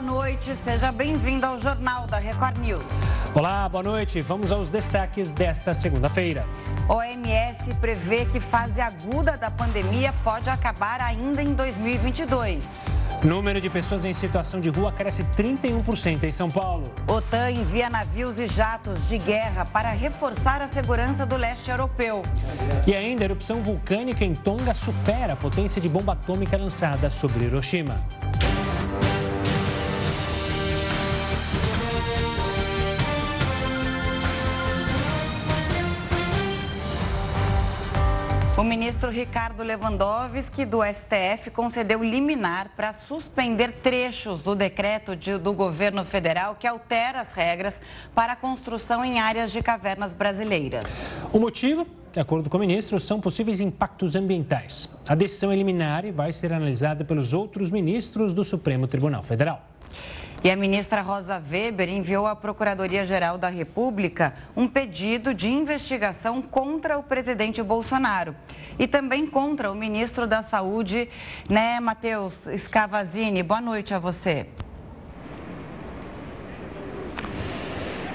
boa noite. Seja bem-vindo ao Jornal da Record News. Olá, boa noite. Vamos aos destaques desta segunda-feira. OMS prevê que fase aguda da pandemia pode acabar ainda em 2022. Número de pessoas em situação de rua cresce 31% em São Paulo. OTAN envia navios e jatos de guerra para reforçar a segurança do leste europeu. E ainda, a erupção vulcânica em Tonga supera a potência de bomba atômica lançada sobre Hiroshima. O ministro Ricardo Lewandowski, do STF, concedeu liminar para suspender trechos do decreto de, do governo federal que altera as regras para a construção em áreas de cavernas brasileiras. O motivo? De acordo com o ministro, são possíveis impactos ambientais. A decisão é liminar e vai ser analisada pelos outros ministros do Supremo Tribunal Federal. E a ministra Rosa Weber enviou à Procuradoria-Geral da República um pedido de investigação contra o presidente Bolsonaro e também contra o ministro da Saúde, né, Matheus Scavazini. Boa noite a você.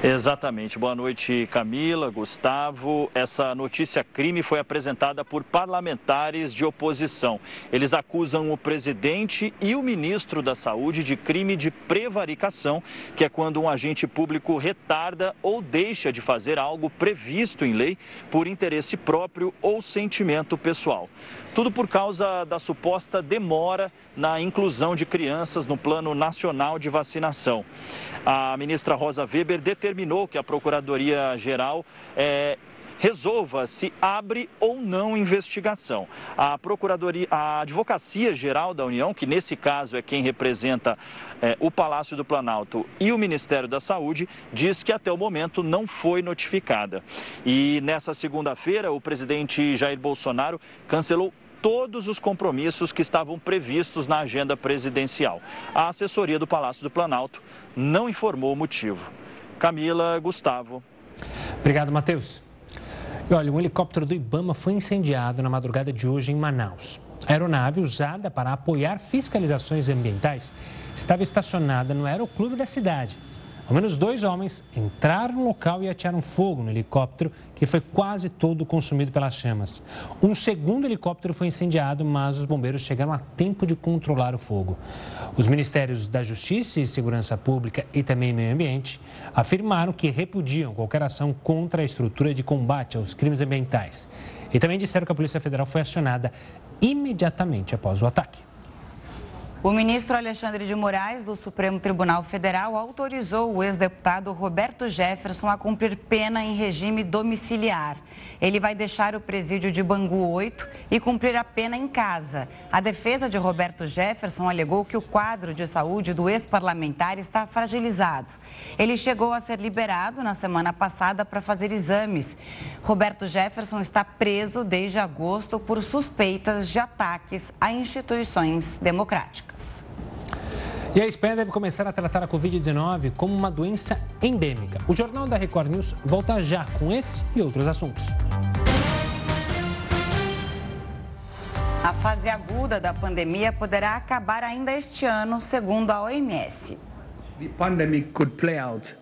Exatamente. Boa noite, Camila, Gustavo. Essa notícia crime foi apresentada por parlamentares de oposição. Eles acusam o presidente e o ministro da Saúde de crime de prevaricação, que é quando um agente público retarda ou deixa de fazer algo previsto em lei por interesse próprio ou sentimento pessoal. Tudo por causa da suposta demora na inclusão de crianças no Plano Nacional de Vacinação. A ministra Rosa Weber determinou que a Procuradoria-Geral é, resolva se abre ou não investigação. A Procuradoria, a Advocacia Geral da União, que nesse caso é quem representa é, o Palácio do Planalto e o Ministério da Saúde, diz que até o momento não foi notificada. E nessa segunda-feira, o presidente Jair Bolsonaro cancelou todos os compromissos que estavam previstos na agenda presidencial. A assessoria do Palácio do Planalto não informou o motivo. Camila, Gustavo. Obrigado, Matheus. E olha, um helicóptero do Ibama foi incendiado na madrugada de hoje em Manaus. A aeronave, usada para apoiar fiscalizações ambientais, estava estacionada no aeroclube da cidade. Ao menos dois homens entraram no local e atearam fogo no helicóptero, que foi quase todo consumido pelas chamas. Um segundo helicóptero foi incendiado, mas os bombeiros chegaram a tempo de controlar o fogo. Os ministérios da Justiça e Segurança Pública e também Meio Ambiente afirmaram que repudiam qualquer ação contra a estrutura de combate aos crimes ambientais. E também disseram que a Polícia Federal foi acionada imediatamente após o ataque. O ministro Alexandre de Moraes, do Supremo Tribunal Federal, autorizou o ex-deputado Roberto Jefferson a cumprir pena em regime domiciliar. Ele vai deixar o presídio de Bangu 8 e cumprir a pena em casa. A defesa de Roberto Jefferson alegou que o quadro de saúde do ex-parlamentar está fragilizado. Ele chegou a ser liberado na semana passada para fazer exames. Roberto Jefferson está preso desde agosto por suspeitas de ataques a instituições democráticas. E a Espanha deve começar a tratar a Covid-19 como uma doença endêmica. O Jornal da Record News volta já com esse e outros assuntos. A fase aguda da pandemia poderá acabar ainda este ano, segundo a OMS.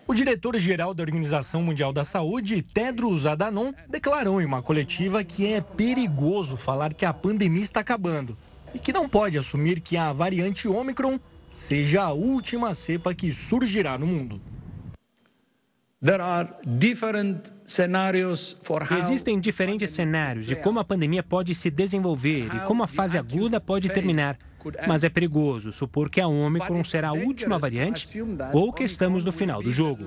O diretor-geral da Organização Mundial da Saúde, Tedros Adhanom, declarou em uma coletiva que é perigoso falar que a pandemia está acabando e que não pode assumir que a variante Omicron seja a última cepa que surgirá no mundo. Existem diferentes cenários de como a pandemia pode se desenvolver e como a fase aguda pode terminar. Mas é perigoso supor que a Omicron será a última variante ou que estamos no final do jogo.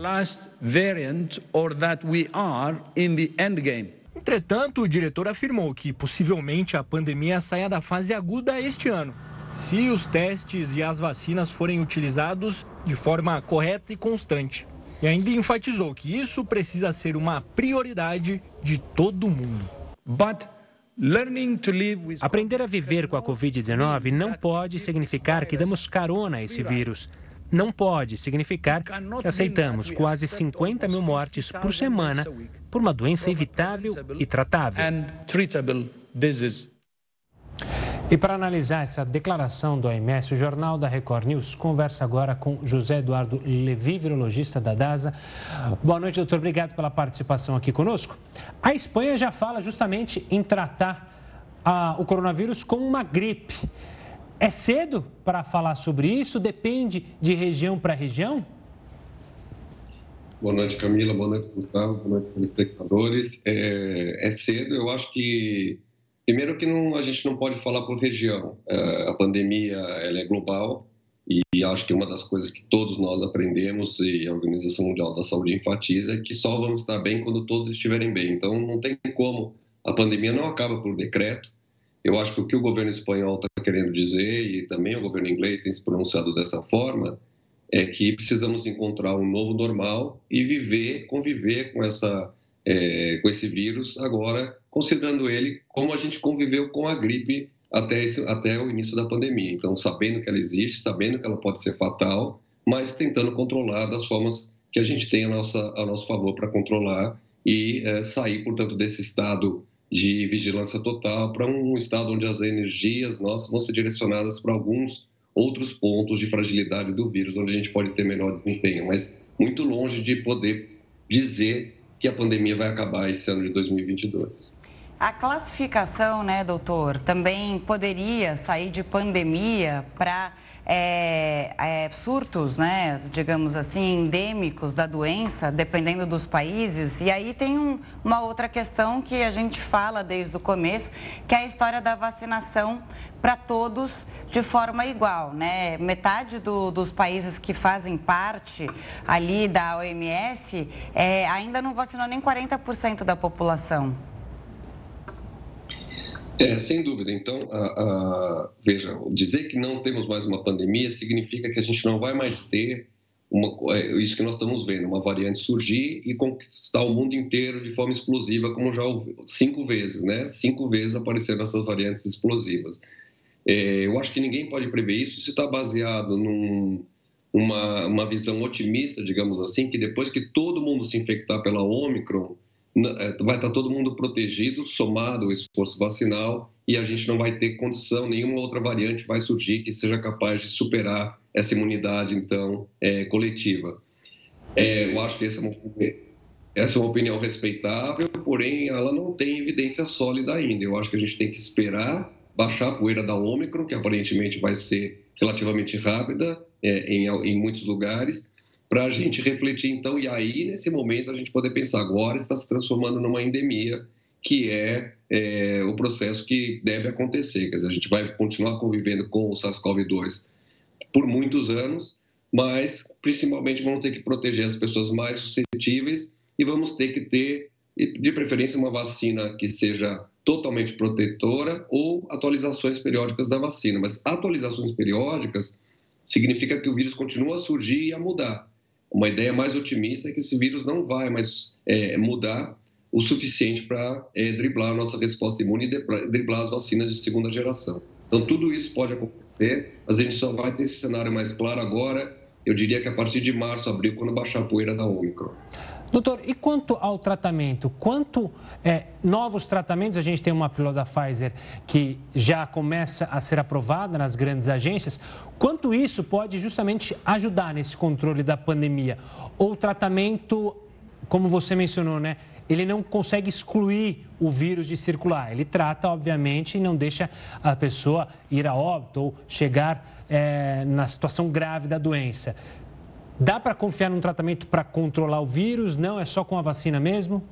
Entretanto, o diretor afirmou que possivelmente a pandemia saia da fase aguda este ano, se os testes e as vacinas forem utilizados de forma correta e constante. E ainda enfatizou que isso precisa ser uma prioridade de todo mundo. Aprender a viver com a Covid-19 não pode significar que damos carona a esse vírus. Não pode significar que aceitamos quase 50 mil mortes por semana por uma doença evitável e tratável. E para analisar essa declaração do OMS, o Jornal da Record News conversa agora com José Eduardo Levi, virologista da DASA. Boa noite, doutor. Obrigado pela participação aqui conosco. A Espanha já fala justamente em tratar a, o coronavírus como uma gripe. É cedo para falar sobre isso? Depende de região para região? Boa noite, Camila. Boa noite, Gustavo. Boa noite, espectadores. É, é cedo. Eu acho que Primeiro que não, a gente não pode falar por região. É, a pandemia ela é global e acho que uma das coisas que todos nós aprendemos e a Organização Mundial da Saúde enfatiza é que só vamos estar bem quando todos estiverem bem. Então não tem como. A pandemia não acaba por decreto. Eu acho que o que o governo espanhol está querendo dizer e também o governo inglês tem se pronunciado dessa forma é que precisamos encontrar um novo normal e viver, conviver com essa é, com esse vírus agora considerando ele como a gente conviveu com a gripe até, esse, até o início da pandemia. Então, sabendo que ela existe, sabendo que ela pode ser fatal, mas tentando controlar das formas que a gente tem a, nossa, a nosso favor para controlar e é, sair, portanto, desse estado de vigilância total para um estado onde as energias nossas vão ser direcionadas para alguns outros pontos de fragilidade do vírus, onde a gente pode ter melhor desempenho, mas muito longe de poder dizer que a pandemia vai acabar esse ano de 2022. A classificação, né, doutor, também poderia sair de pandemia para é, é, surtos, né, digamos assim, endêmicos da doença, dependendo dos países. E aí tem um, uma outra questão que a gente fala desde o começo, que é a história da vacinação para todos de forma igual, né? Metade do, dos países que fazem parte ali da OMS é, ainda não vacinou nem 40% da população. É, sem dúvida. Então, a, a, veja, dizer que não temos mais uma pandemia significa que a gente não vai mais ter uma, é, isso que nós estamos vendo, uma variante surgir e conquistar o mundo inteiro de forma explosiva, como já houve cinco vezes, né? Cinco vezes apareceram essas variantes explosivas. É, eu acho que ninguém pode prever isso se está baseado num, uma, uma visão otimista, digamos assim, que depois que todo mundo se infectar pela Omicron, vai estar todo mundo protegido, somado o esforço vacinal, e a gente não vai ter condição, nenhuma outra variante vai surgir que seja capaz de superar essa imunidade, então, é, coletiva. É, eu acho que essa é, uma, essa é uma opinião respeitável, porém, ela não tem evidência sólida ainda. Eu acho que a gente tem que esperar baixar a poeira da Ômicron, que aparentemente vai ser relativamente rápida é, em, em muitos lugares, para a gente refletir então, e aí nesse momento a gente poder pensar, agora está se transformando numa endemia, que é, é o processo que deve acontecer, quer dizer, a gente vai continuar convivendo com o SARS-CoV-2 por muitos anos, mas principalmente vamos ter que proteger as pessoas mais suscetíveis e vamos ter que ter, de preferência, uma vacina que seja totalmente protetora ou atualizações periódicas da vacina. Mas atualizações periódicas significa que o vírus continua a surgir e a mudar. Uma ideia mais otimista é que esse vírus não vai mais é, mudar o suficiente para é, driblar a nossa resposta imune e driblar as vacinas de segunda geração. Então, tudo isso pode acontecer, mas a gente só vai ter esse cenário mais claro agora, eu diria que a partir de março, abril, quando baixar a poeira da Omicron. Doutor, e quanto ao tratamento? Quanto é, novos tratamentos? A gente tem uma pílula da Pfizer que já começa a ser aprovada nas grandes agências. Quanto isso pode justamente ajudar nesse controle da pandemia? Ou o tratamento, como você mencionou, né? Ele não consegue excluir o vírus de circular. Ele trata, obviamente, e não deixa a pessoa ir a óbito ou chegar é, na situação grave da doença. Dá para confiar num tratamento para controlar o vírus? Não? É só com a vacina mesmo?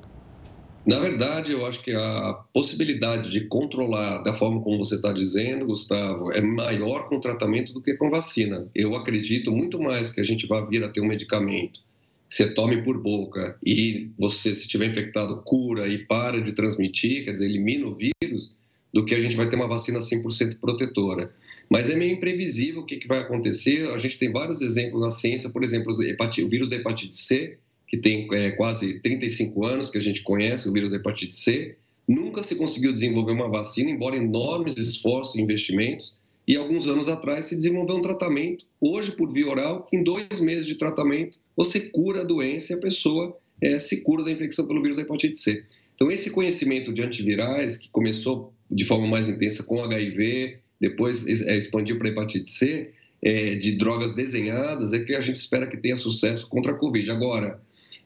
Na verdade, eu acho que a possibilidade de controlar da forma como você está dizendo, Gustavo, é maior com tratamento do que com vacina. Eu acredito muito mais que a gente vai vir a ter um medicamento você tome por boca e você, se estiver infectado, cura e para de transmitir, quer dizer, elimina o vírus, do que a gente vai ter uma vacina 100% protetora. Mas é meio imprevisível o que, que vai acontecer. A gente tem vários exemplos na ciência, por exemplo, o vírus da hepatite C, que tem é, quase 35 anos que a gente conhece, o vírus da hepatite C. Nunca se conseguiu desenvolver uma vacina, embora enormes esforços e investimentos. E alguns anos atrás se desenvolveu um tratamento, hoje por via oral, que em dois meses de tratamento você cura a doença e a pessoa é, se cura da infecção pelo vírus da hepatite C. Então, esse conhecimento de antivirais, que começou de forma mais intensa com HIV depois é, expandiu para hepatite C, é, de drogas desenhadas, é que a gente espera que tenha sucesso contra a Covid. Agora,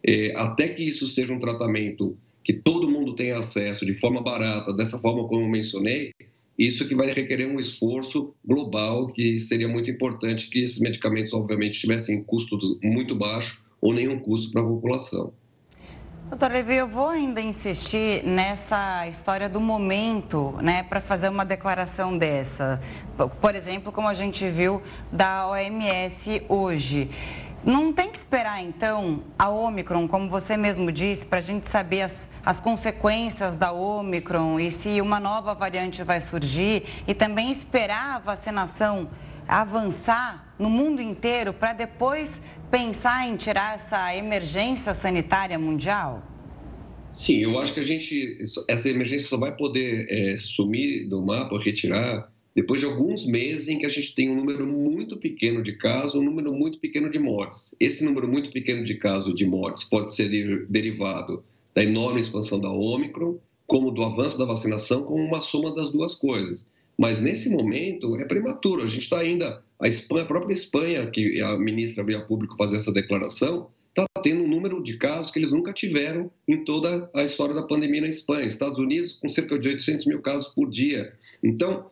é, até que isso seja um tratamento que todo mundo tenha acesso de forma barata, dessa forma como eu mencionei, isso que vai requerer um esforço global, que seria muito importante que esses medicamentos, obviamente, tivessem custo muito baixo ou nenhum custo para a população. Doutor Levi, eu vou ainda insistir nessa história do momento, né, para fazer uma declaração dessa. Por exemplo, como a gente viu da OMS hoje. Não tem que esperar, então, a Omicron, como você mesmo disse, para a gente saber as, as consequências da Omicron e se uma nova variante vai surgir e também esperar a vacinação avançar no mundo inteiro para depois pensar em tirar essa emergência sanitária mundial? Sim, eu acho que a gente, essa emergência só vai poder é, sumir do mapa, retirar, depois de alguns meses em que a gente tem um número muito pequeno de casos, um número muito pequeno de mortes. Esse número muito pequeno de casos de mortes pode ser derivado da enorme expansão da Ômicron, como do avanço da vacinação, como uma soma das duas coisas. Mas nesse momento é prematuro. A gente está ainda. A, Espanha, a própria Espanha, que a ministra veio a público fazer essa declaração, está tendo um número de casos que eles nunca tiveram em toda a história da pandemia na Espanha. Estados Unidos, com cerca de 800 mil casos por dia. Então,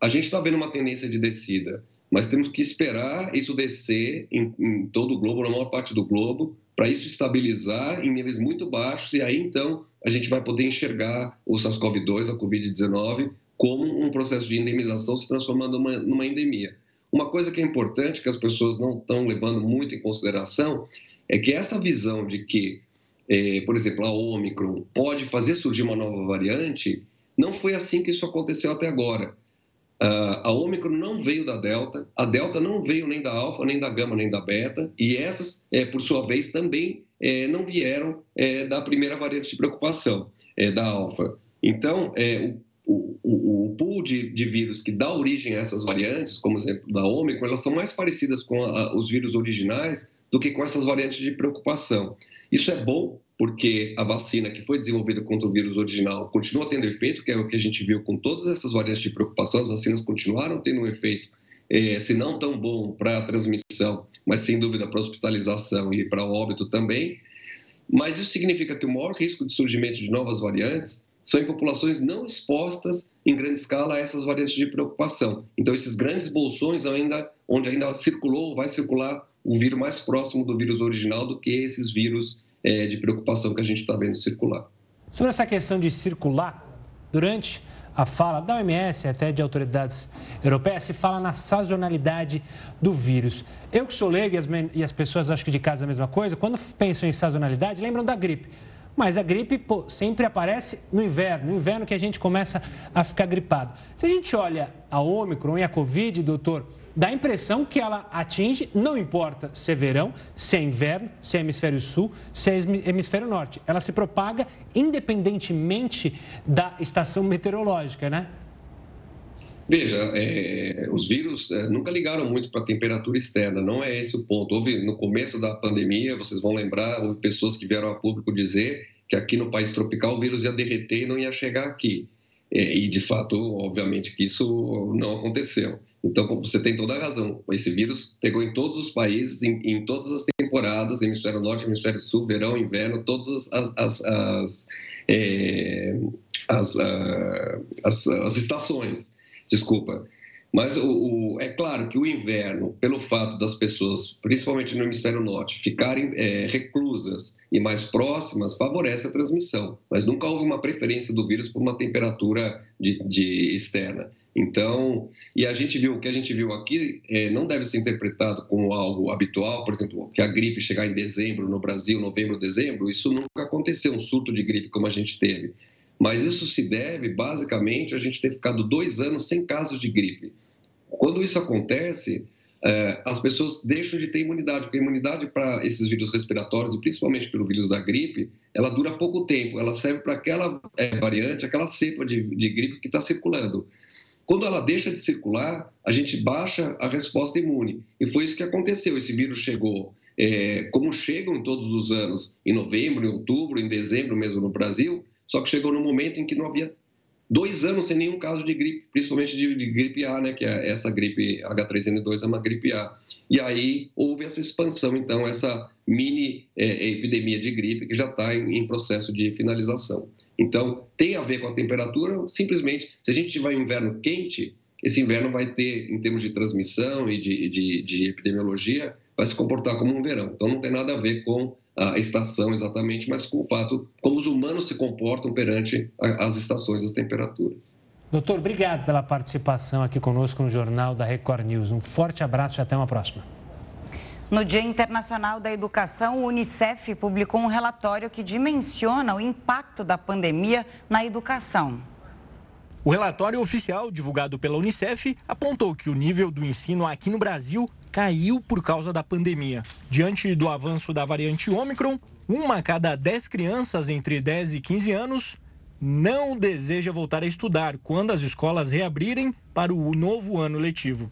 a gente está vendo uma tendência de descida, mas temos que esperar isso descer em, em todo o globo, na maior parte do globo, para isso estabilizar em níveis muito baixos e aí então a gente vai poder enxergar o SARS-CoV-2, a Covid-19, como um processo de endemização se transformando numa, numa endemia. Uma coisa que é importante, que as pessoas não estão levando muito em consideração, é que essa visão de que, é, por exemplo, a Omicron pode fazer surgir uma nova variante, não foi assim que isso aconteceu até agora. Uh, a Omicron não veio da Delta, a Delta não veio nem da Alfa, nem da Gama, nem da Beta, e essas, é, por sua vez, também é, não vieram da primeira variante de preocupação, da Alfa. Então, é, o, o, pool de, de, vírus que dá origem a essas variantes, como exemplo da Omicron, elas são mais parecidas com a, os vírus originais do que com essas variantes de preocupação. Isso é bom porque a vacina que foi desenvolvida contra o vírus original continua tendo efeito, que é o que a gente viu com todas essas variantes de preocupação, as vacinas continuaram tendo um efeito, é, se não tão bom para a transmissão, mas sem dúvida para a hospitalização e para o óbito também. Mas isso significa que o maior risco de surgimento de novas variantes são em populações não expostas em grande escala a essas variantes de preocupação. Então, esses grandes bolsões ainda, onde ainda circulou, vai circular um vírus mais próximo do vírus original do que esses vírus é, de preocupação que a gente está vendo circular. Sobre essa questão de circular, durante a fala da OMS, até de autoridades europeias, se fala na sazonalidade do vírus. Eu que sou leigo e as, e as pessoas acho que de casa a mesma coisa, quando pensam em sazonalidade, lembram da gripe. Mas a gripe pô, sempre aparece no inverno, no inverno que a gente começa a ficar gripado. Se a gente olha a Ômicron e a Covid, doutor, dá a impressão que ela atinge, não importa se é verão, se é inverno, se é hemisfério sul, se é hemisfério norte. Ela se propaga independentemente da estação meteorológica, né? Veja, é, os vírus é, nunca ligaram muito para a temperatura externa, não é esse o ponto. Houve no começo da pandemia, vocês vão lembrar, houve pessoas que vieram a público dizer que aqui no país tropical o vírus ia derreter e não ia chegar aqui. É, e de fato, obviamente, que isso não aconteceu. Então, você tem toda a razão. Esse vírus pegou em todos os países, em, em todas as temporadas, hemisfério norte, hemisfério sul, verão, inverno, todas as, as, as, é, as, ah, as, as estações. Desculpa. Mas o, o, é claro que o inverno, pelo fato das pessoas, principalmente no hemisfério norte, ficarem é, reclusas e mais próximas, favorece a transmissão. Mas nunca houve uma preferência do vírus por uma temperatura de, de externa. Então, e a gente viu, o que a gente viu aqui é, não deve ser interpretado como algo habitual, por exemplo, que a gripe chegar em dezembro no Brasil, novembro, dezembro, isso nunca aconteceu, um surto de gripe como a gente teve. Mas isso se deve, basicamente, a gente ter ficado dois anos sem casos de gripe. Quando isso acontece, é, as pessoas deixam de ter imunidade, porque a imunidade para esses vírus respiratórios, e principalmente pelo vírus da gripe, ela dura pouco tempo, ela serve para aquela é, variante, aquela cepa de, de gripe que está circulando. Quando ela deixa de circular, a gente baixa a resposta imune. E foi isso que aconteceu. Esse vírus chegou, é, como chegam todos os anos, em novembro, em outubro, em dezembro mesmo no Brasil, só que chegou no momento em que não havia dois anos sem nenhum caso de gripe, principalmente de, de, gripe A, né, que é essa gripe H3N2 é uma gripe A. E aí houve essa expansão, então, essa mini é, epidemia de gripe que já está em, em, processo de finalização. Então, tem a ver com a temperatura, simplesmente, se a gente tiver um inverno quente, esse inverno vai ter, em termos de transmissão e de, de, de epidemiologia, vai se comportar como um verão. Então, não tem nada a ver com a estação exatamente, mas com o fato como os humanos se comportam perante as estações, as temperaturas. Doutor, obrigado pela participação aqui conosco no Jornal da Record News. Um forte abraço e até uma próxima. No Dia Internacional da Educação, o Unicef publicou um relatório que dimensiona o impacto da pandemia na educação. O relatório oficial divulgado pela Unicef apontou que o nível do ensino aqui no Brasil caiu por causa da pandemia. Diante do avanço da variante Ômicron, uma a cada 10 crianças entre 10 e 15 anos não deseja voltar a estudar quando as escolas reabrirem para o novo ano letivo.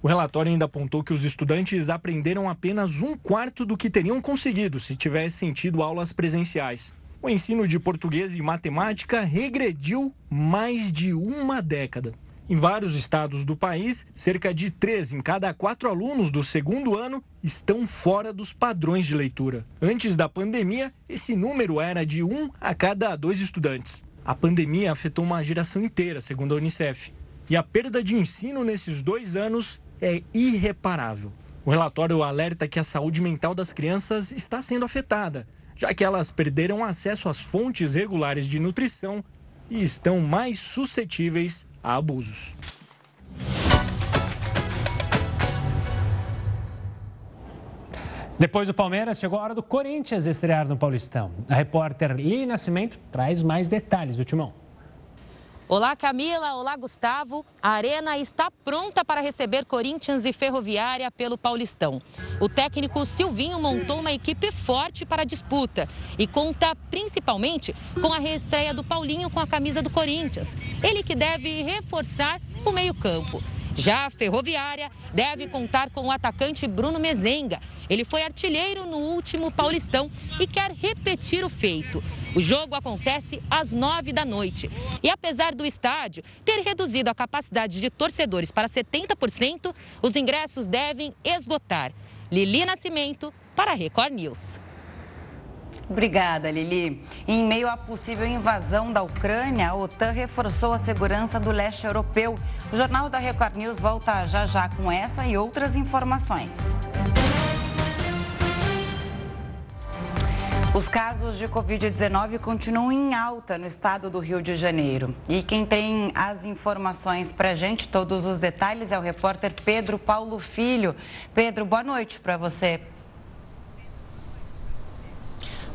O relatório ainda apontou que os estudantes aprenderam apenas um quarto do que teriam conseguido se tivessem tido aulas presenciais. O ensino de português e matemática regrediu mais de uma década. Em vários estados do país, cerca de três em cada quatro alunos do segundo ano estão fora dos padrões de leitura. Antes da pandemia, esse número era de um a cada dois estudantes. A pandemia afetou uma geração inteira, segundo a Unicef. E a perda de ensino nesses dois anos é irreparável. O relatório alerta que a saúde mental das crianças está sendo afetada, já que elas perderam acesso às fontes regulares de nutrição e estão mais suscetíveis a abusos. Depois do Palmeiras, chegou a hora do Corinthians estrear no Paulistão. A repórter Lili Nascimento traz mais detalhes do timão. Olá, Camila. Olá, Gustavo. A Arena está pronta para receber Corinthians e Ferroviária pelo Paulistão. O técnico Silvinho montou uma equipe forte para a disputa e conta principalmente com a reestreia do Paulinho com a camisa do Corinthians. Ele que deve reforçar o meio-campo. Já a Ferroviária deve contar com o atacante Bruno Mezenga. Ele foi artilheiro no último Paulistão e quer repetir o feito. O jogo acontece às nove da noite. E apesar do estádio ter reduzido a capacidade de torcedores para 70%, os ingressos devem esgotar. Lili Nascimento, para a Record News. Obrigada, Lili. Em meio à possível invasão da Ucrânia, a OTAN reforçou a segurança do leste europeu. O Jornal da Record News volta já já com essa e outras informações. Os casos de Covid-19 continuam em alta no estado do Rio de Janeiro. E quem tem as informações para a gente, todos os detalhes, é o repórter Pedro Paulo Filho. Pedro, boa noite para você.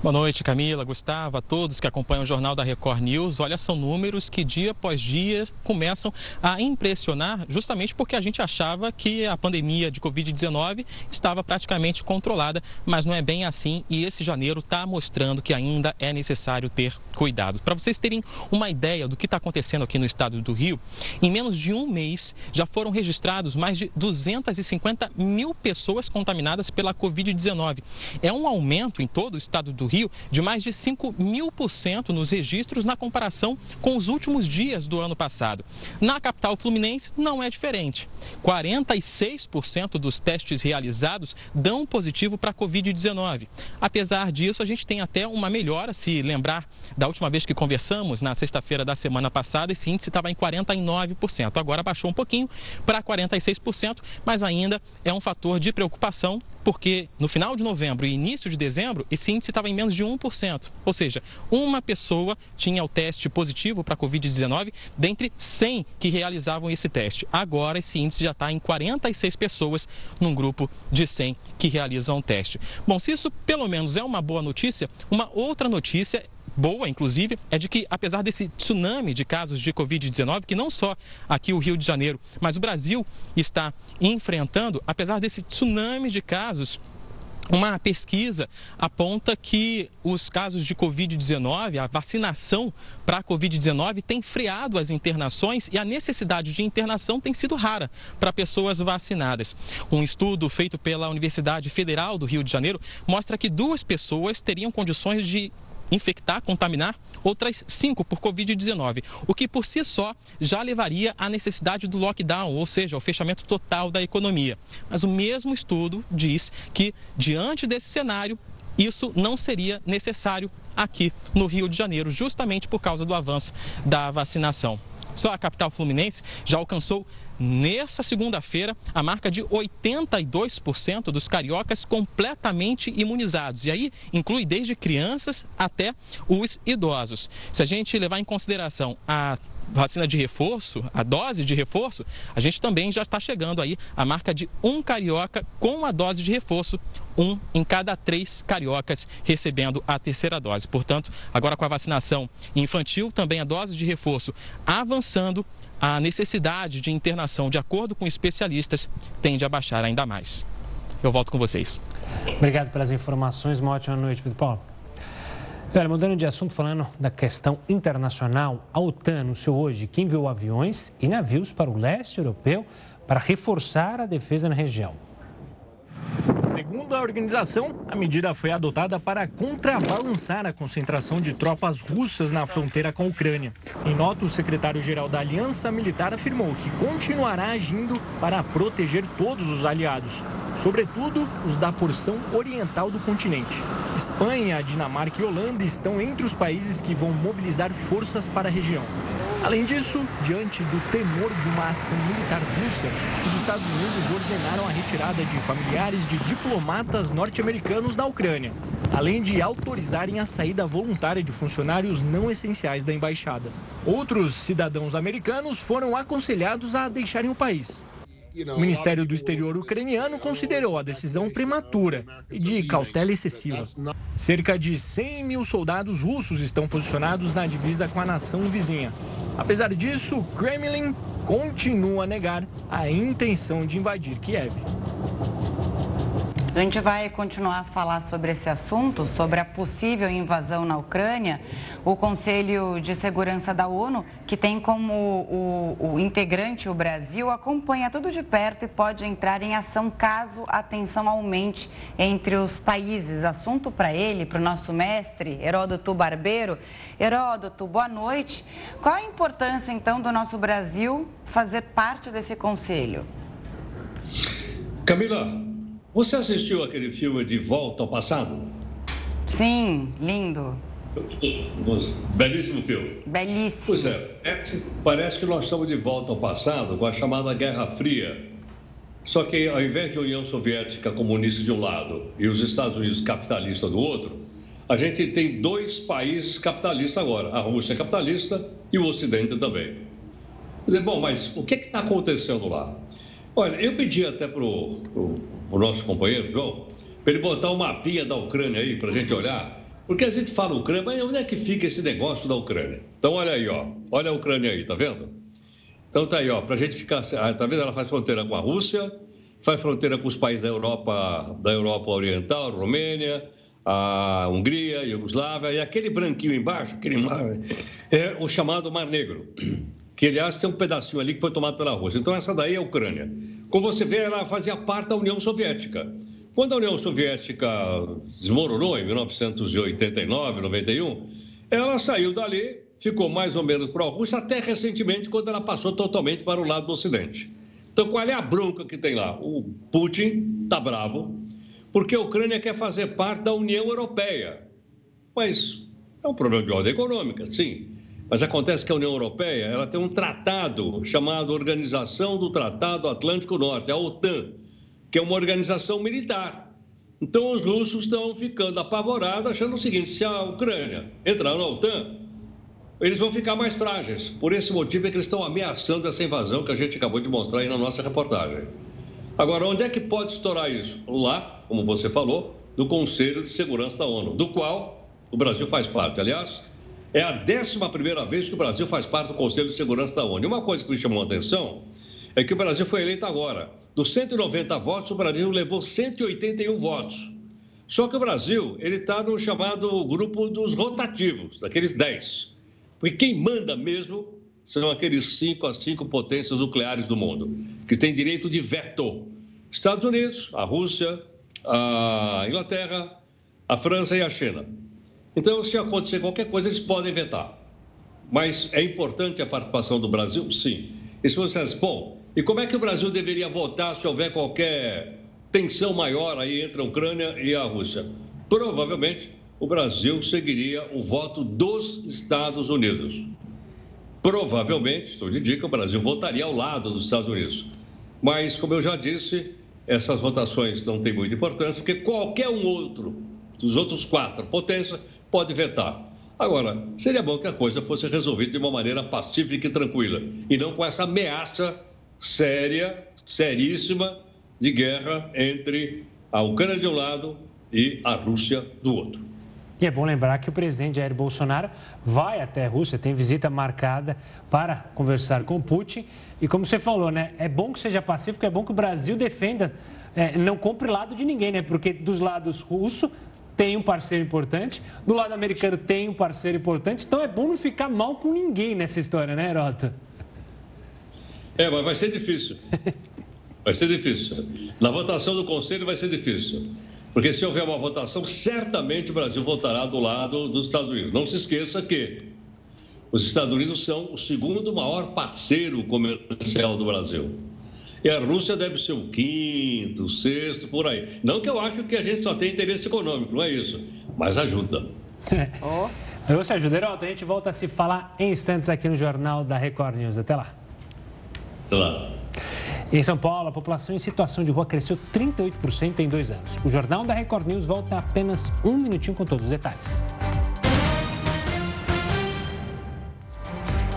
Boa noite, Camila, Gustavo, a todos que acompanham o Jornal da Record News. Olha, são números que dia após dia começam a impressionar, justamente porque a gente achava que a pandemia de Covid-19 estava praticamente controlada, mas não é bem assim e esse janeiro está mostrando que ainda é necessário ter cuidado. Para vocês terem uma ideia do que está acontecendo aqui no estado do Rio, em menos de um mês já foram registrados mais de 250 mil pessoas contaminadas pela Covid-19. É um aumento em todo o estado do Rio Rio de mais de 5 mil por cento nos registros na comparação com os últimos dias do ano passado. Na capital fluminense não é diferente. 46% dos testes realizados dão positivo para a Covid-19. Apesar disso, a gente tem até uma melhora, se lembrar da última vez que conversamos, na sexta-feira da semana passada, esse índice estava em 49%. Agora baixou um pouquinho para 46%, mas ainda é um fator de preocupação, porque no final de novembro e início de dezembro, esse índice estava em menos de 1%. Ou seja, uma pessoa tinha o teste positivo para a Covid-19 dentre 100 que realizavam esse teste. Agora, esse índice já está em 46 pessoas num grupo de 100 que realizam o teste. Bom, se isso pelo menos é uma boa notícia, uma outra notícia boa, inclusive, é de que, apesar desse tsunami de casos de Covid-19, que não só aqui o Rio de Janeiro, mas o Brasil está enfrentando, apesar desse tsunami de casos, uma pesquisa aponta que os casos de Covid-19, a vacinação para a Covid-19 tem freado as internações e a necessidade de internação tem sido rara para pessoas vacinadas. Um estudo feito pela Universidade Federal do Rio de Janeiro mostra que duas pessoas teriam condições de infectar, contaminar outras cinco por Covid-19, o que por si só já levaria à necessidade do lockdown, ou seja, ao fechamento total da economia. Mas o mesmo estudo diz que, diante desse cenário, isso não seria necessário aqui no Rio de Janeiro, justamente por causa do avanço da vacinação. Só a capital fluminense já alcançou nesta segunda-feira a marca de 82% dos cariocas completamente imunizados. E aí inclui desde crianças até os idosos. Se a gente levar em consideração a vacina de reforço, a dose de reforço, a gente também já está chegando aí a marca de um carioca com a dose de reforço, um em cada três cariocas recebendo a terceira dose. Portanto, agora com a vacinação infantil, também a dose de reforço avançando, a necessidade de internação, de acordo com especialistas, tende a baixar ainda mais. Eu volto com vocês. Obrigado pelas informações. Uma ótima noite, Pedro Paulo. Olha, mudando de assunto, falando da questão internacional, a OTAN anunciou hoje que enviou aviões e navios para o leste europeu para reforçar a defesa na região. Segundo a organização, a medida foi adotada para contrabalançar a concentração de tropas russas na fronteira com a Ucrânia. Em nota, o secretário-geral da Aliança Militar afirmou que continuará agindo para proteger todos os aliados, sobretudo os da porção oriental do continente. Espanha, Dinamarca e Holanda estão entre os países que vão mobilizar forças para a região. Além disso, diante do temor de uma ação militar russa, os Estados Unidos ordenaram a retirada de familiares de diplomatas norte-americanos da Ucrânia, além de autorizarem a saída voluntária de funcionários não essenciais da embaixada. Outros cidadãos americanos foram aconselhados a deixarem o país. O Ministério do Exterior ucraniano considerou a decisão prematura e de cautela excessiva. Cerca de 100 mil soldados russos estão posicionados na divisa com a nação vizinha. Apesar disso, o Kremlin continua a negar a intenção de invadir Kiev. A gente vai continuar a falar sobre esse assunto, sobre a possível invasão na Ucrânia. O Conselho de Segurança da ONU, que tem como o, o, integrante o Brasil, acompanha tudo de perto e pode entrar em ação caso a tensão aumente entre os países. Assunto para ele, para o nosso mestre, Heródoto Barbeiro. Heródoto, boa noite. Qual a importância, então, do nosso Brasil fazer parte desse conselho? Camila, você assistiu aquele filme de Volta ao Passado? Sim, lindo. Belíssimo filme. Belíssimo. Pois é, é, parece que nós estamos de volta ao passado com a chamada Guerra Fria. Só que ao invés de União Soviética comunista de um lado e os Estados Unidos capitalistas do outro, a gente tem dois países capitalistas agora. A Rússia é capitalista e o Ocidente também. Bom, mas o que é está acontecendo lá? Olha, eu pedi até para o nosso companheiro, João, para ele botar o mapinha da Ucrânia aí para a gente olhar, porque a gente fala Ucrânia, mas onde é que fica esse negócio da Ucrânia? Então, olha aí, ó, olha a Ucrânia aí, tá vendo? Então, tá aí, ó, para a gente ficar, ah, tá vendo? Ela faz fronteira com a Rússia, faz fronteira com os países da Europa, da Europa Oriental, Romênia, a Hungria, a Iugoslávia, e aquele branquinho embaixo, aquele mar, é o chamado Mar Negro que aliás tem um pedacinho ali que foi tomado pela Rússia. Então essa daí é a Ucrânia. Como você vê, ela fazia parte da União Soviética. Quando a União Soviética desmoronou em 1989, 91, ela saiu dali, ficou mais ou menos para a Rússia até recentemente, quando ela passou totalmente para o lado do Ocidente. Então, qual é a bronca que tem lá? O Putin está bravo, porque a Ucrânia quer fazer parte da União Europeia. Mas é um problema de ordem econômica, sim. Mas acontece que a União Europeia ela tem um tratado chamado Organização do Tratado Atlântico Norte, a OTAN, que é uma organização militar. Então os russos estão ficando apavorados, achando o seguinte: se a Ucrânia entrar na OTAN, eles vão ficar mais frágeis. Por esse motivo é que eles estão ameaçando essa invasão que a gente acabou de mostrar aí na nossa reportagem. Agora, onde é que pode estourar isso? Lá, como você falou, no Conselho de Segurança da ONU, do qual o Brasil faz parte. Aliás, é a 11 vez que o Brasil faz parte do Conselho de Segurança da ONU. E uma coisa que me chamou a atenção é que o Brasil foi eleito agora. Dos 190 votos, o Brasil levou 181 votos. Só que o Brasil ele está no chamado grupo dos rotativos, daqueles 10. Porque quem manda mesmo são aqueles cinco as cinco potências nucleares do mundo, que têm direito de veto. Estados Unidos, a Rússia, a Inglaterra, a França e a China. Então, se acontecer qualquer coisa, eles podem vetar. Mas é importante a participação do Brasil? Sim. E se você diz, bom, e como é que o Brasil deveria votar se houver qualquer tensão maior aí entre a Ucrânia e a Rússia? Provavelmente o Brasil seguiria o voto dos Estados Unidos. Provavelmente, tudo indica, o Brasil votaria ao lado dos Estados Unidos. Mas, como eu já disse, essas votações não têm muita importância, porque qualquer um outro dos outros quatro potências pode vetar. Agora, seria bom que a coisa fosse resolvida de uma maneira pacífica e tranquila, e não com essa ameaça séria, seríssima, de guerra entre a Ucrânia de um lado e a Rússia do outro. E é bom lembrar que o presidente Jair Bolsonaro vai até a Rússia, tem visita marcada para conversar com Putin. E como você falou, né? É bom que seja pacífico, é bom que o Brasil defenda, é, não compre lado de ninguém, né? Porque dos lados russo tem um parceiro importante, do lado americano tem um parceiro importante, então é bom não ficar mal com ninguém nessa história, né, Herota? É, mas vai ser difícil. Vai ser difícil. Na votação do Conselho vai ser difícil. Porque se houver uma votação, certamente o Brasil votará do lado dos Estados Unidos. Não se esqueça que os Estados Unidos são o segundo maior parceiro comercial do Brasil. E a Rússia deve ser o quinto, o sexto, por aí. Não que eu acho que a gente só tem interesse econômico, não é isso. Mas ajuda. oh. Você ajuda, Heraldo. A gente volta a se falar em instantes aqui no Jornal da Record News. Até lá. Até lá. Em São Paulo, a população em situação de rua cresceu 38% em dois anos. O Jornal da Record News volta apenas um minutinho com todos os detalhes.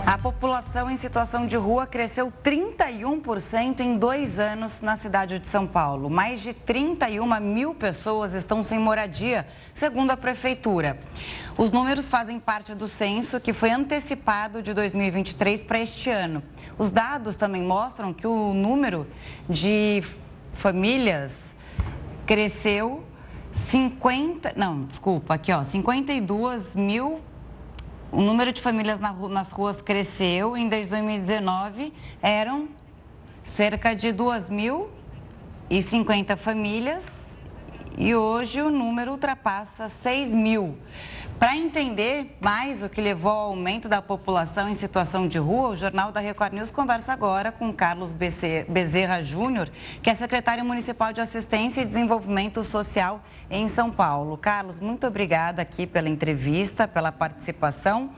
A população em situação de rua cresceu 31% em dois anos na cidade de São Paulo. Mais de 31 mil pessoas estão sem moradia, segundo a Prefeitura. Os números fazem parte do censo que foi antecipado de 2023 para este ano. Os dados também mostram que o número de famílias cresceu 50, não, desculpa, aqui ó, 52 mil o número de famílias nas ruas cresceu. Em 2019, eram cerca de 2.050 famílias e hoje o número ultrapassa 6 mil. Para entender mais o que levou ao aumento da população em situação de rua, o Jornal da Record News conversa agora com Carlos Bezerra Júnior, que é secretário municipal de Assistência e Desenvolvimento Social em São Paulo. Carlos, muito obrigada aqui pela entrevista, pela participação.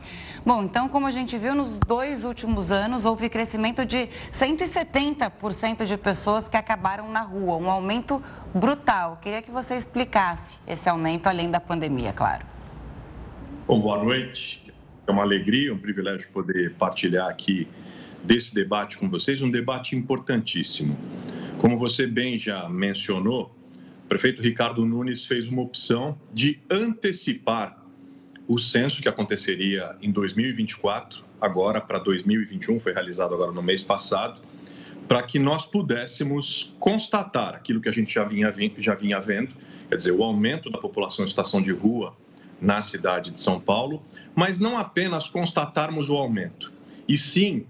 Bom, então, como a gente viu, nos dois últimos anos houve crescimento de 170% de pessoas que acabaram na rua, um aumento brutal. Queria que você explicasse esse aumento, além da pandemia, claro. Bom, boa noite. É uma alegria, um privilégio poder partilhar aqui desse debate com vocês, um debate importantíssimo. Como você bem já mencionou, o prefeito Ricardo Nunes fez uma opção de antecipar o censo que aconteceria em 2024, agora para 2021, foi realizado agora no mês passado, para que nós pudéssemos constatar aquilo que a gente já vinha, já vinha vendo, quer dizer, o aumento da população em situação de rua na cidade de São Paulo, mas não apenas constatarmos o aumento, e sim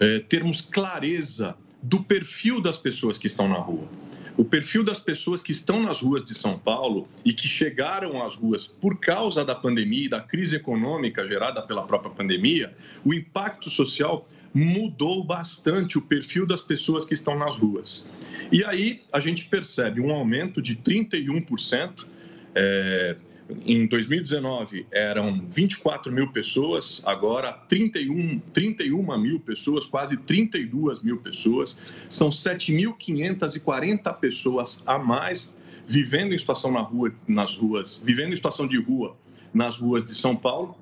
é, termos clareza do perfil das pessoas que estão na rua. O perfil das pessoas que estão nas ruas de São Paulo e que chegaram às ruas por causa da pandemia e da crise econômica gerada pela própria pandemia, o impacto social mudou bastante o perfil das pessoas que estão nas ruas. E aí a gente percebe um aumento de 31%. É, em 2019 eram 24 mil pessoas, agora 31, 31 mil pessoas, quase 32 mil pessoas. São 7.540 pessoas a mais vivendo em situação na rua, nas ruas, vivendo em situação de rua nas ruas de São Paulo.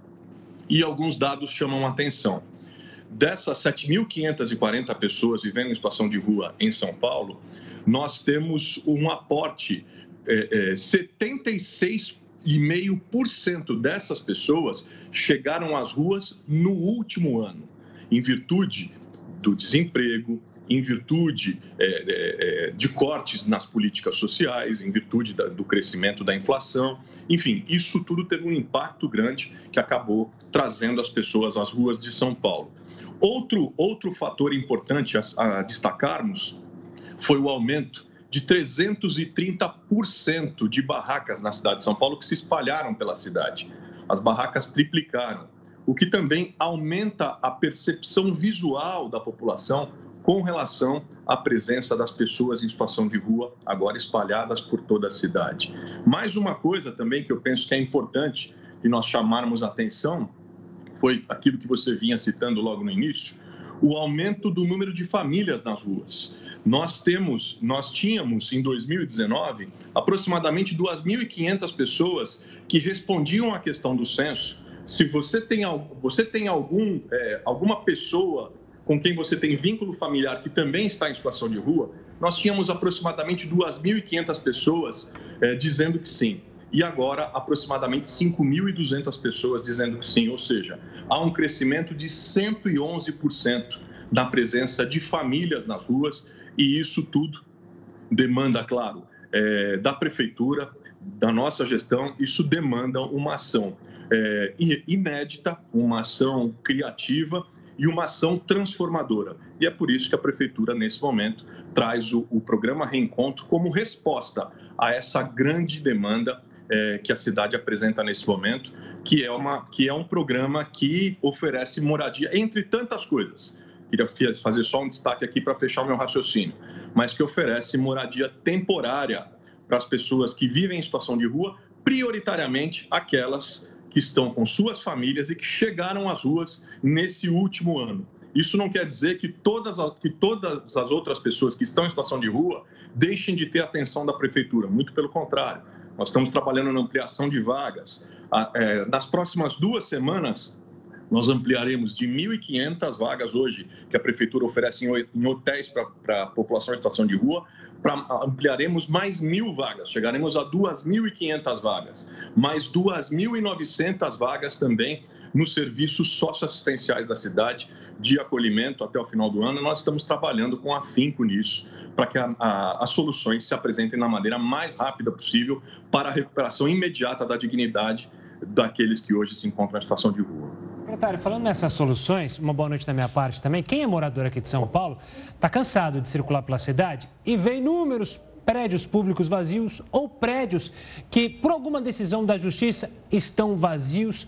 E alguns dados chamam atenção. Dessas 7.540 pessoas vivendo em situação de rua em São Paulo, nós temos um aporte é, é, 76 cento dessas pessoas chegaram às ruas no último ano, em virtude do desemprego, em virtude é, é, é, de cortes nas políticas sociais, em virtude da, do crescimento da inflação. Enfim, isso tudo teve um impacto grande que acabou trazendo as pessoas às ruas de São Paulo. Outro, outro fator importante a, a destacarmos foi o aumento de 330% de barracas na cidade de São Paulo que se espalharam pela cidade. As barracas triplicaram, o que também aumenta a percepção visual da população com relação à presença das pessoas em situação de rua, agora espalhadas por toda a cidade. Mais uma coisa também que eu penso que é importante que nós chamarmos atenção foi aquilo que você vinha citando logo no início, o aumento do número de famílias nas ruas. Nós temos, nós tínhamos em 2019 aproximadamente 2.500 pessoas que respondiam à questão do censo. Se você tem, você tem algum, é, alguma pessoa com quem você tem vínculo familiar que também está em situação de rua, nós tínhamos aproximadamente 2.500 pessoas é, dizendo que sim. E agora, aproximadamente 5.200 pessoas dizendo que sim, ou seja, há um crescimento de 111% na presença de famílias nas ruas, e isso tudo demanda, claro, é, da prefeitura, da nossa gestão, isso demanda uma ação é, inédita, uma ação criativa e uma ação transformadora. E é por isso que a Prefeitura, nesse momento, traz o, o programa Reencontro como resposta a essa grande demanda é, que a cidade apresenta nesse momento, que é, uma, que é um programa que oferece moradia, entre tantas coisas. Queria fazer só um destaque aqui para fechar o meu raciocínio, mas que oferece moradia temporária para as pessoas que vivem em situação de rua, prioritariamente aquelas que estão com suas famílias e que chegaram às ruas nesse último ano. Isso não quer dizer que todas, que todas as outras pessoas que estão em situação de rua deixem de ter atenção da prefeitura, muito pelo contrário. Nós estamos trabalhando na ampliação de vagas. É, nas próximas duas semanas, nós ampliaremos de 1.500 vagas hoje que a prefeitura oferece em hotéis para a população em situação de rua pra, ampliaremos mais mil vagas, chegaremos a 2.500 vagas, mais 2.900 vagas também nos serviços socioassistenciais da cidade de acolhimento até o final do ano. Nós estamos trabalhando com afinco nisso, para que a, a, as soluções se apresentem da maneira mais rápida possível para a recuperação imediata da dignidade daqueles que hoje se encontram em situação de rua. Secretário, falando nessas soluções, uma boa noite da minha parte também. Quem é morador aqui de São Paulo está cansado de circular pela cidade e vê inúmeros prédios públicos vazios ou prédios que, por alguma decisão da justiça, estão vazios.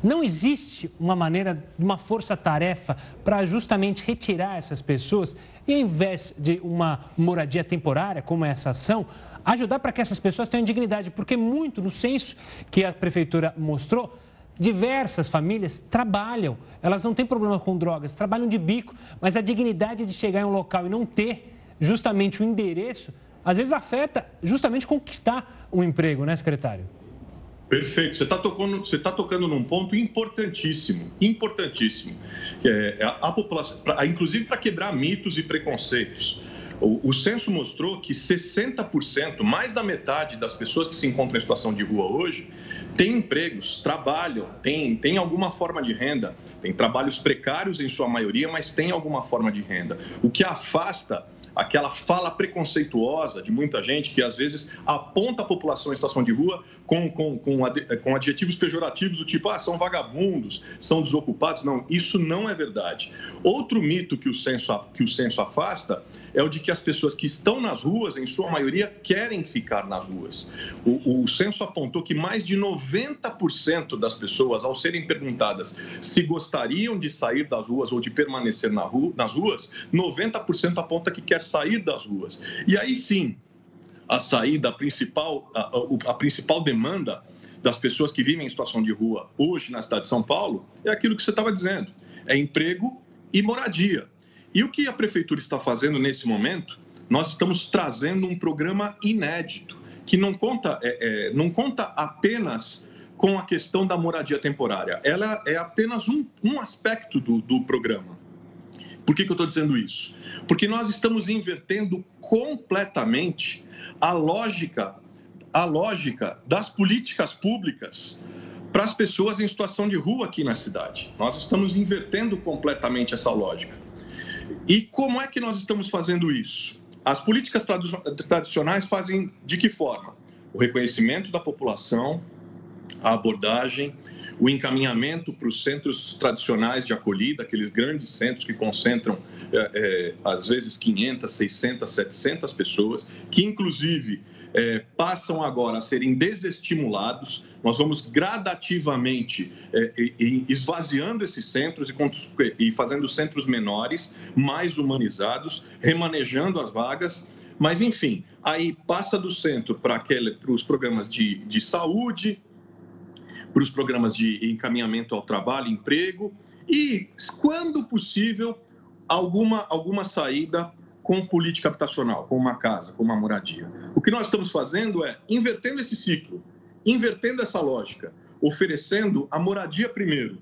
Não existe uma maneira, uma força-tarefa para justamente retirar essas pessoas e, ao invés de uma moradia temporária, como essa ação, ajudar para que essas pessoas tenham dignidade, porque muito no censo que a prefeitura mostrou, Diversas famílias trabalham, elas não têm problema com drogas, trabalham de bico, mas a dignidade de chegar em um local e não ter justamente o endereço, às vezes afeta justamente conquistar um emprego, né, secretário? Perfeito. Você está tocando, você tá tocando num ponto importantíssimo, importantíssimo. É, a, a população, pra, inclusive para quebrar mitos e preconceitos. O, o censo mostrou que 60%, mais da metade das pessoas que se encontram em situação de rua hoje, têm empregos, trabalham, têm, têm alguma forma de renda, têm trabalhos precários em sua maioria, mas têm alguma forma de renda. O que afasta aquela fala preconceituosa de muita gente que às vezes aponta a população em situação de rua com, com, com, com adjetivos pejorativos do tipo, ah, são vagabundos, são desocupados. Não, isso não é verdade. Outro mito que o censo, que o censo afasta é o de que as pessoas que estão nas ruas, em sua maioria, querem ficar nas ruas. O, o censo apontou que mais de 90% das pessoas, ao serem perguntadas se gostariam de sair das ruas ou de permanecer na rua, nas ruas, 90% aponta que quer sair das ruas. E aí sim, a saída, a principal, a, a, principal demanda das pessoas que vivem em situação de rua hoje na cidade de São Paulo é aquilo que você estava dizendo: é emprego e moradia. E o que a prefeitura está fazendo nesse momento? Nós estamos trazendo um programa inédito, que não conta, é, é, não conta apenas com a questão da moradia temporária. Ela é apenas um, um aspecto do, do programa. Por que, que eu estou dizendo isso? Porque nós estamos invertendo completamente a lógica, a lógica das políticas públicas para as pessoas em situação de rua aqui na cidade. Nós estamos invertendo completamente essa lógica. E como é que nós estamos fazendo isso? As políticas tradicionais fazem de que forma? O reconhecimento da população, a abordagem, o encaminhamento para os centros tradicionais de acolhida, aqueles grandes centros que concentram, é, é, às vezes, 500, 600, 700 pessoas, que, inclusive, é, passam agora a serem desestimulados. Nós vamos gradativamente é, esvaziando esses centros e, fazendo centros menores, mais humanizados, remanejando as vagas. Mas, enfim, aí passa do centro para os programas de, de saúde, para os programas de encaminhamento ao trabalho, emprego e, quando possível, alguma, alguma saída com política habitacional, com uma casa, com uma moradia. O que nós estamos fazendo é invertendo esse ciclo, invertendo essa lógica, oferecendo a moradia primeiro,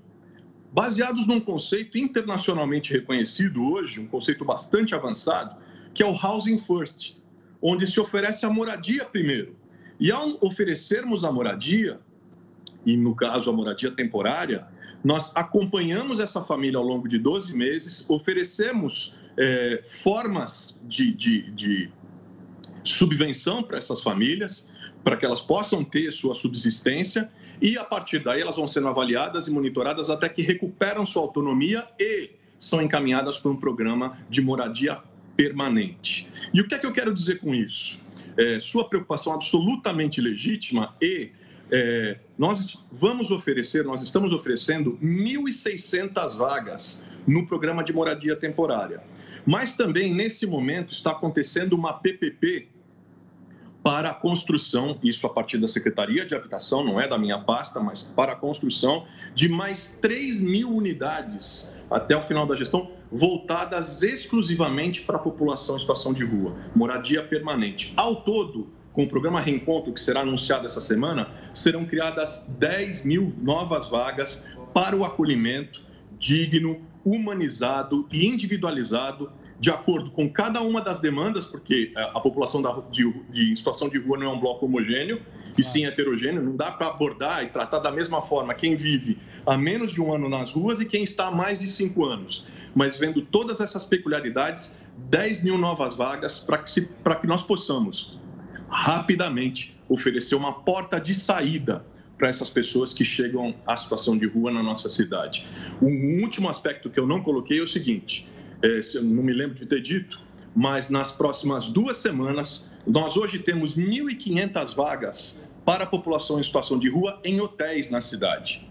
baseados num conceito internacionalmente reconhecido hoje, um conceito bastante avançado, que é o Housing First, onde se oferece a moradia primeiro. E ao oferecermos a moradia, e no caso a moradia temporária, nós acompanhamos essa família ao longo de 12 meses, oferecemos é, formas de, de, de subvenção para essas famílias, para que elas possam ter sua subsistência e a partir daí elas vão sendo avaliadas e monitoradas até que recuperam sua autonomia e são encaminhadas para um programa de moradia permanente. E o que é que eu quero dizer com isso? É, sua preocupação absolutamente legítima e é, nós vamos oferecer, nós estamos oferecendo 1.600 vagas no programa de moradia temporária. Mas também, nesse momento, está acontecendo uma PPP para a construção, isso a partir da Secretaria de Habitação, não é da minha pasta, mas para a construção de mais 3 mil unidades até o final da gestão, voltadas exclusivamente para a população em situação de rua, moradia permanente. Ao todo, com o programa Reencontro, que será anunciado essa semana, serão criadas 10 mil novas vagas para o acolhimento digno, humanizado e individualizado, de acordo com cada uma das demandas, porque eh, a população da, de, de situação de rua não é um bloco homogêneo, e sim heterogêneo, não dá para abordar e tratar da mesma forma quem vive há menos de um ano nas ruas e quem está há mais de cinco anos. Mas vendo todas essas peculiaridades, 10 mil novas vagas para que, que nós possamos rapidamente oferecer uma porta de saída para essas pessoas que chegam à situação de rua na nossa cidade. Um último aspecto que eu não coloquei é o seguinte: é, eu não me lembro de ter dito, mas nas próximas duas semanas, nós hoje temos 1.500 vagas para a população em situação de rua em hotéis na cidade.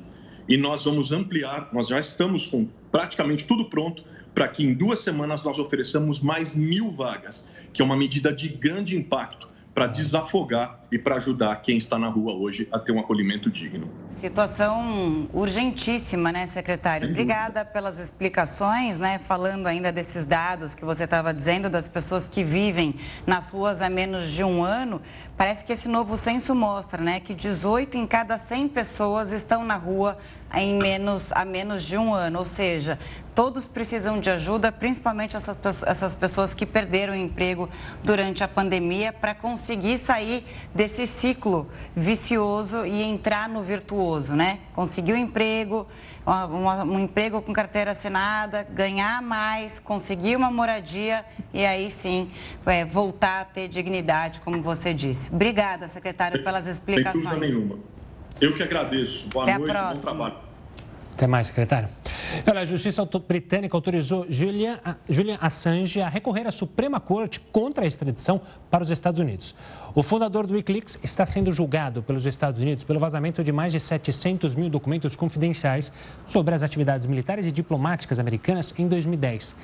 E nós vamos ampliar, nós já estamos com praticamente tudo pronto para que em duas semanas nós ofereçamos mais mil vagas, que é uma medida de grande impacto para desafogar e para ajudar quem está na rua hoje a ter um acolhimento digno. Situação urgentíssima, né, secretário? Obrigada pelas explicações, né? Falando ainda desses dados que você estava dizendo, das pessoas que vivem nas ruas há menos de um ano. Parece que esse novo censo mostra, né, que 18 em cada 100 pessoas estão na rua em menos, há menos de um ano, ou seja, todos precisam de ajuda, principalmente essas, essas pessoas que perderam o emprego durante a pandemia, para conseguir sair desse ciclo vicioso e entrar no virtuoso, né? Conseguir o um emprego, um, um emprego com carteira assinada, ganhar mais, conseguir uma moradia e aí sim é, voltar a ter dignidade, como você disse. Obrigada, secretário, pelas explicações. Sem dúvida nenhuma. Eu que agradeço. Boa Até noite, bom trabalho. Até mais, secretário. Olha, a Justiça Britânica autorizou Julian, Julian Assange a recorrer à Suprema Corte contra a extradição para os Estados Unidos. O fundador do Wikileaks está sendo julgado pelos Estados Unidos pelo vazamento de mais de 700 mil documentos confidenciais sobre as atividades militares e diplomáticas americanas em 2010.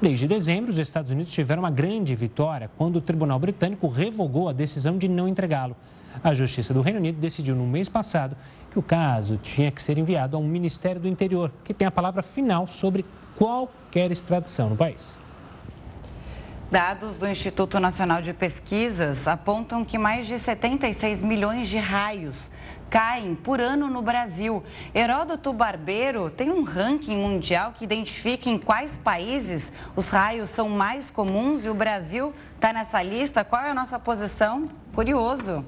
Desde dezembro, os Estados Unidos tiveram uma grande vitória quando o Tribunal Britânico revogou a decisão de não entregá-lo. A Justiça do Reino Unido decidiu no mês passado que o caso tinha que ser enviado ao Ministério do Interior, que tem a palavra final sobre qualquer extradição no país. Dados do Instituto Nacional de Pesquisas apontam que mais de 76 milhões de raios caem por ano no Brasil. Heródoto Barbeiro tem um ranking mundial que identifica em quais países os raios são mais comuns e o Brasil está nessa lista. Qual é a nossa posição? Curioso.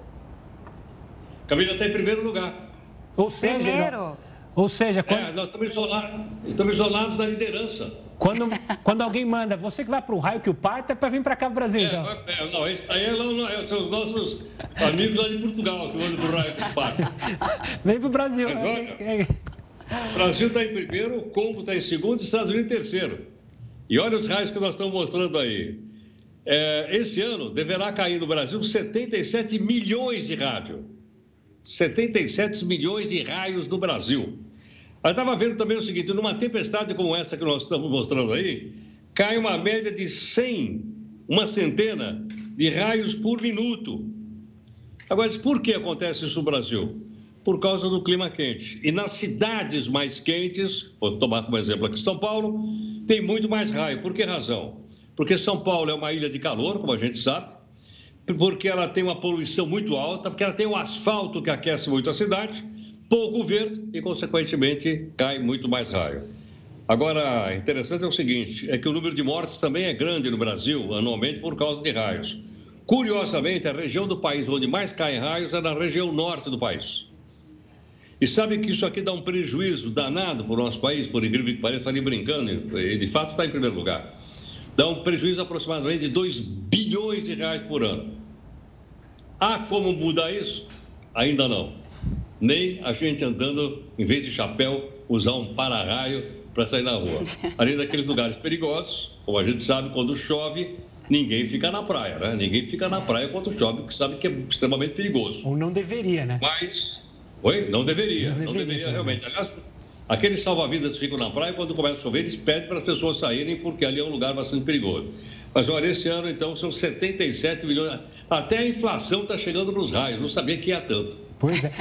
Camila está em primeiro lugar. Ou seja, primeiro. ou seja, quando... é, nós estamos isolados, estamos isolados da liderança. Quando, quando alguém manda, você que vai para o raio que o parta é para vir para cá para o Brasil, é, então. É, não, esse aí é, não, é, são os nossos amigos lá de Portugal que mandam para o raio que o parta. Vem para o Brasil. Agora, O Brasil está em primeiro, o Congo está em segundo, os Estados Unidos em terceiro. E olha os raios que nós estamos mostrando aí. É, esse ano deverá cair no Brasil 77 milhões de rádio. 77 milhões de raios no Brasil. Eu estava vendo também o seguinte: numa tempestade como essa que nós estamos mostrando aí, cai uma média de 100, uma centena de raios por minuto. Agora, por que acontece isso no Brasil? Por causa do clima quente. E nas cidades mais quentes, vou tomar como exemplo aqui São Paulo, tem muito mais raio. Por que razão? Porque São Paulo é uma ilha de calor, como a gente sabe, porque ela tem uma poluição muito alta, porque ela tem um asfalto que aquece muito a cidade, pouco verde e, consequentemente, cai muito mais raio. Agora, interessante é o seguinte: é que o número de mortes também é grande no Brasil, anualmente, por causa de raios. Curiosamente, a região do país onde mais caem raios é na região norte do país. E sabe que isso aqui dá um prejuízo danado para o nosso país, por incrível que pareça, falei brincando, e de fato está em primeiro lugar. Dá um prejuízo aproximadamente de 2 bilhões de reais por ano. Há como mudar isso? Ainda não. Nem a gente andando, em vez de chapéu, usar um para-raio para sair na rua. Além daqueles lugares perigosos, como a gente sabe, quando chove, ninguém fica na praia, né? Ninguém fica na praia quando chove, porque sabe que é extremamente perigoso. Ou não deveria, né? Mas. Oi? Não deveria. Não deveria, não deveria realmente. Aliás, aqueles salva-vidas ficam na praia, quando começa a chover, eles pedem para as pessoas saírem, porque ali é um lugar bastante perigoso. Mas olha, esse ano, então, são 77 milhões. Até a inflação está chegando nos raios, não sabia que ia tanto. Pois é.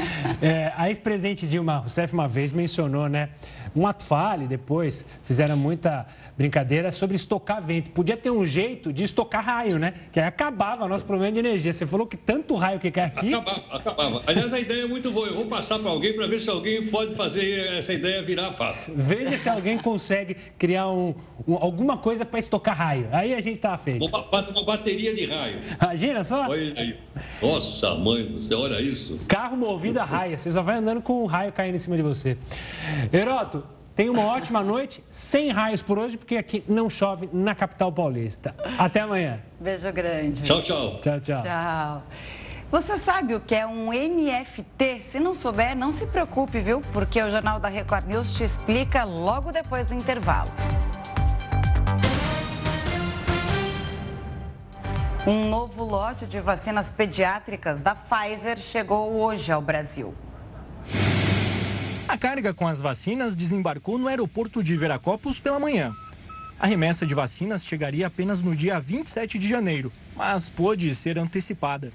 é a ex-presidente Dilma Rousseff uma vez mencionou, né? Um ato fale, depois fizeram muita brincadeira sobre estocar vento. Podia ter um jeito de estocar raio, né? Que aí acabava nosso problema de energia. Você falou que tanto raio que cai aqui. Acabava, acabava. Aliás, a ideia é muito boa. Eu vou passar para alguém para ver se alguém pode fazer essa ideia virar fato. Veja se alguém consegue criar um, um alguma coisa para estocar raio. Aí a gente tá feito. Uma, uma bateria de raio. Imagina só. Olha aí. Nossa, mãe do céu, olha isso. Carro movido a raia. Você só vai andando com o raio caindo em cima de você. Heroto, Tenha uma ótima noite, sem raios por hoje, porque aqui não chove na capital paulista. Até amanhã. Beijo grande. Tchau, tchau. Tchau, tchau. Tchau. Você sabe o que é um NFT? Se não souber, não se preocupe, viu? Porque o Jornal da Record News te explica logo depois do intervalo. Um novo lote de vacinas pediátricas da Pfizer chegou hoje ao Brasil. A carga com as vacinas desembarcou no aeroporto de Viracopos pela manhã. A remessa de vacinas chegaria apenas no dia 27 de janeiro, mas pôde ser antecipada.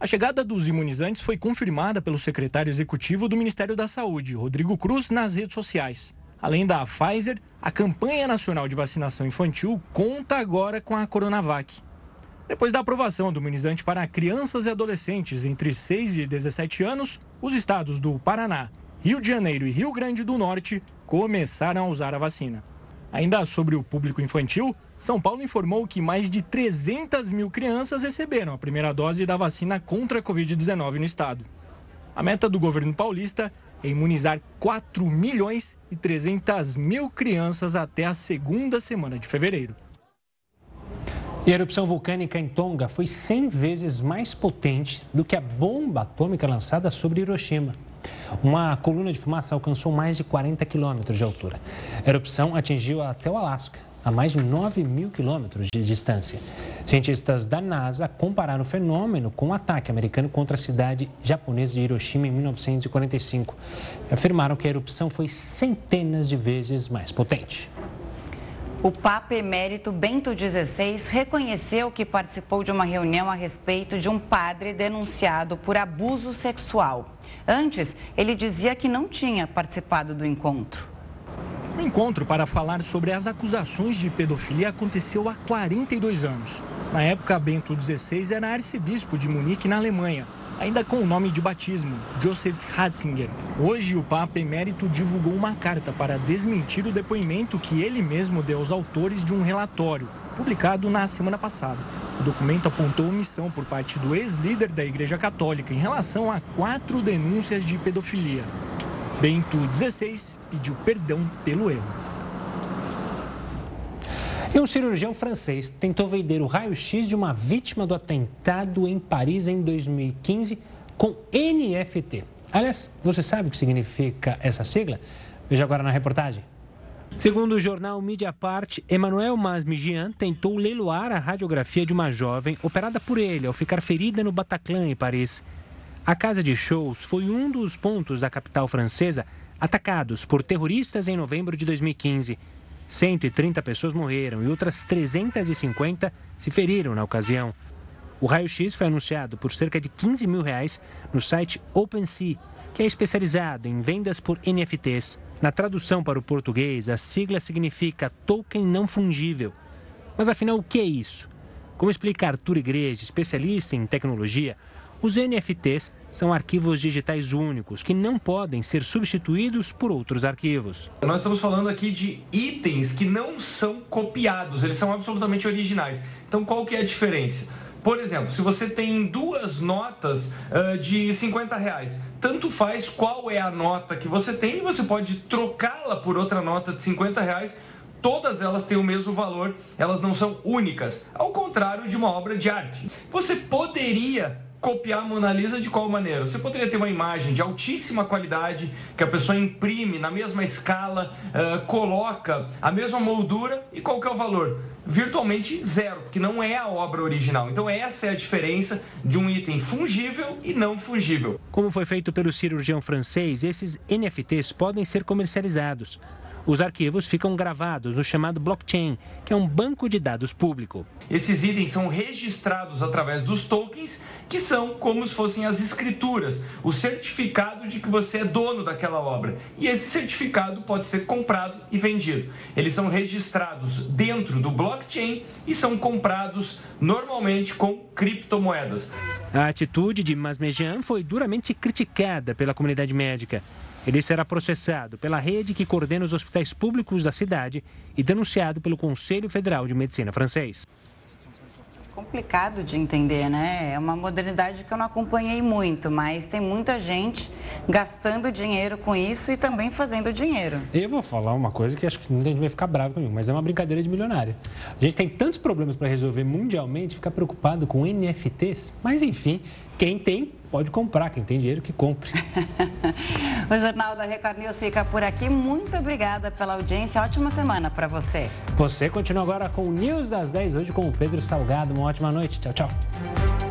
A chegada dos imunizantes foi confirmada pelo secretário executivo do Ministério da Saúde, Rodrigo Cruz, nas redes sociais. Além da Pfizer, a campanha nacional de vacinação infantil conta agora com a Coronavac. Depois da aprovação do imunizante para crianças e adolescentes entre 6 e 17 anos, os estados do Paraná, Rio de Janeiro e Rio Grande do Norte começaram a usar a vacina. Ainda sobre o público infantil, São Paulo informou que mais de 300 mil crianças receberam a primeira dose da vacina contra a Covid-19 no estado. A meta do governo paulista é imunizar 4 milhões e 300 mil crianças até a segunda semana de fevereiro. E a erupção vulcânica em Tonga foi 100 vezes mais potente do que a bomba atômica lançada sobre Hiroshima. Uma coluna de fumaça alcançou mais de 40 quilômetros de altura. A erupção atingiu até o Alasca, a mais de 9 mil quilômetros de distância. Cientistas da NASA compararam o fenômeno com o ataque americano contra a cidade japonesa de Hiroshima em 1945. Afirmaram que a erupção foi centenas de vezes mais potente. O Papa Emérito Bento XVI reconheceu que participou de uma reunião a respeito de um padre denunciado por abuso sexual. Antes, ele dizia que não tinha participado do encontro. O encontro para falar sobre as acusações de pedofilia aconteceu há 42 anos. Na época, Bento XVI era arcebispo de Munique, na Alemanha ainda com o nome de batismo, Joseph Ratzinger. Hoje, o Papa Emérito divulgou uma carta para desmentir o depoimento que ele mesmo deu aos autores de um relatório, publicado na semana passada. O documento apontou omissão por parte do ex-líder da Igreja Católica em relação a quatro denúncias de pedofilia. Bento XVI pediu perdão pelo erro. E um cirurgião francês tentou vender o raio-x de uma vítima do atentado em Paris em 2015 com NFT. Aliás, você sabe o que significa essa sigla? Veja agora na reportagem. Segundo o jornal Mediapart, Emmanuel Masmigian tentou leiloar a radiografia de uma jovem operada por ele ao ficar ferida no Bataclan, em Paris. A casa de shows foi um dos pontos da capital francesa atacados por terroristas em novembro de 2015. 130 pessoas morreram e outras 350 se feriram na ocasião. O raio-x foi anunciado por cerca de 15 mil reais no site OpenSea, que é especializado em vendas por NFTs. Na tradução para o português, a sigla significa token não fungível. Mas afinal, o que é isso? Como explica Arthur Igreja, especialista em tecnologia, os NFTs são arquivos digitais únicos que não podem ser substituídos por outros arquivos. Nós estamos falando aqui de itens que não são copiados, eles são absolutamente originais. Então, qual que é a diferença? Por exemplo, se você tem duas notas uh, de 50 reais, tanto faz qual é a nota que você tem e você pode trocá-la por outra nota de 50 reais todas elas têm o mesmo valor, elas não são únicas, ao contrário de uma obra de arte. Você poderia copiar a Mona Lisa de qual maneira? Você poderia ter uma imagem de altíssima qualidade que a pessoa imprime na mesma escala, uh, coloca a mesma moldura e qual que é o valor? Virtualmente zero, porque não é a obra original. Então essa é a diferença de um item fungível e não fungível. Como foi feito pelo cirurgião francês, esses NFTs podem ser comercializados. Os arquivos ficam gravados no chamado blockchain, que é um banco de dados público. Esses itens são registrados através dos tokens, que são como se fossem as escrituras, o certificado de que você é dono daquela obra. E esse certificado pode ser comprado e vendido. Eles são registrados dentro do blockchain e são comprados normalmente com criptomoedas. A atitude de Masmejian foi duramente criticada pela comunidade médica. Ele será processado pela rede que coordena os hospitais públicos da cidade e denunciado pelo Conselho Federal de Medicina francês complicado de entender, né? É uma modernidade que eu não acompanhei muito, mas tem muita gente gastando dinheiro com isso e também fazendo dinheiro. Eu vou falar uma coisa que acho que muita gente vai ficar bravo comigo, mas é uma brincadeira de milionário. A gente tem tantos problemas para resolver mundialmente, ficar preocupado com NFTs, mas enfim, quem tem pode comprar, quem tem dinheiro que compre. o Jornal da Record News fica por aqui. Muito obrigada pela audiência. Ótima semana para você. Você continua agora com o News das 10 hoje com o Pedro Salgado. Uma ótima noite. Tchau, tchau.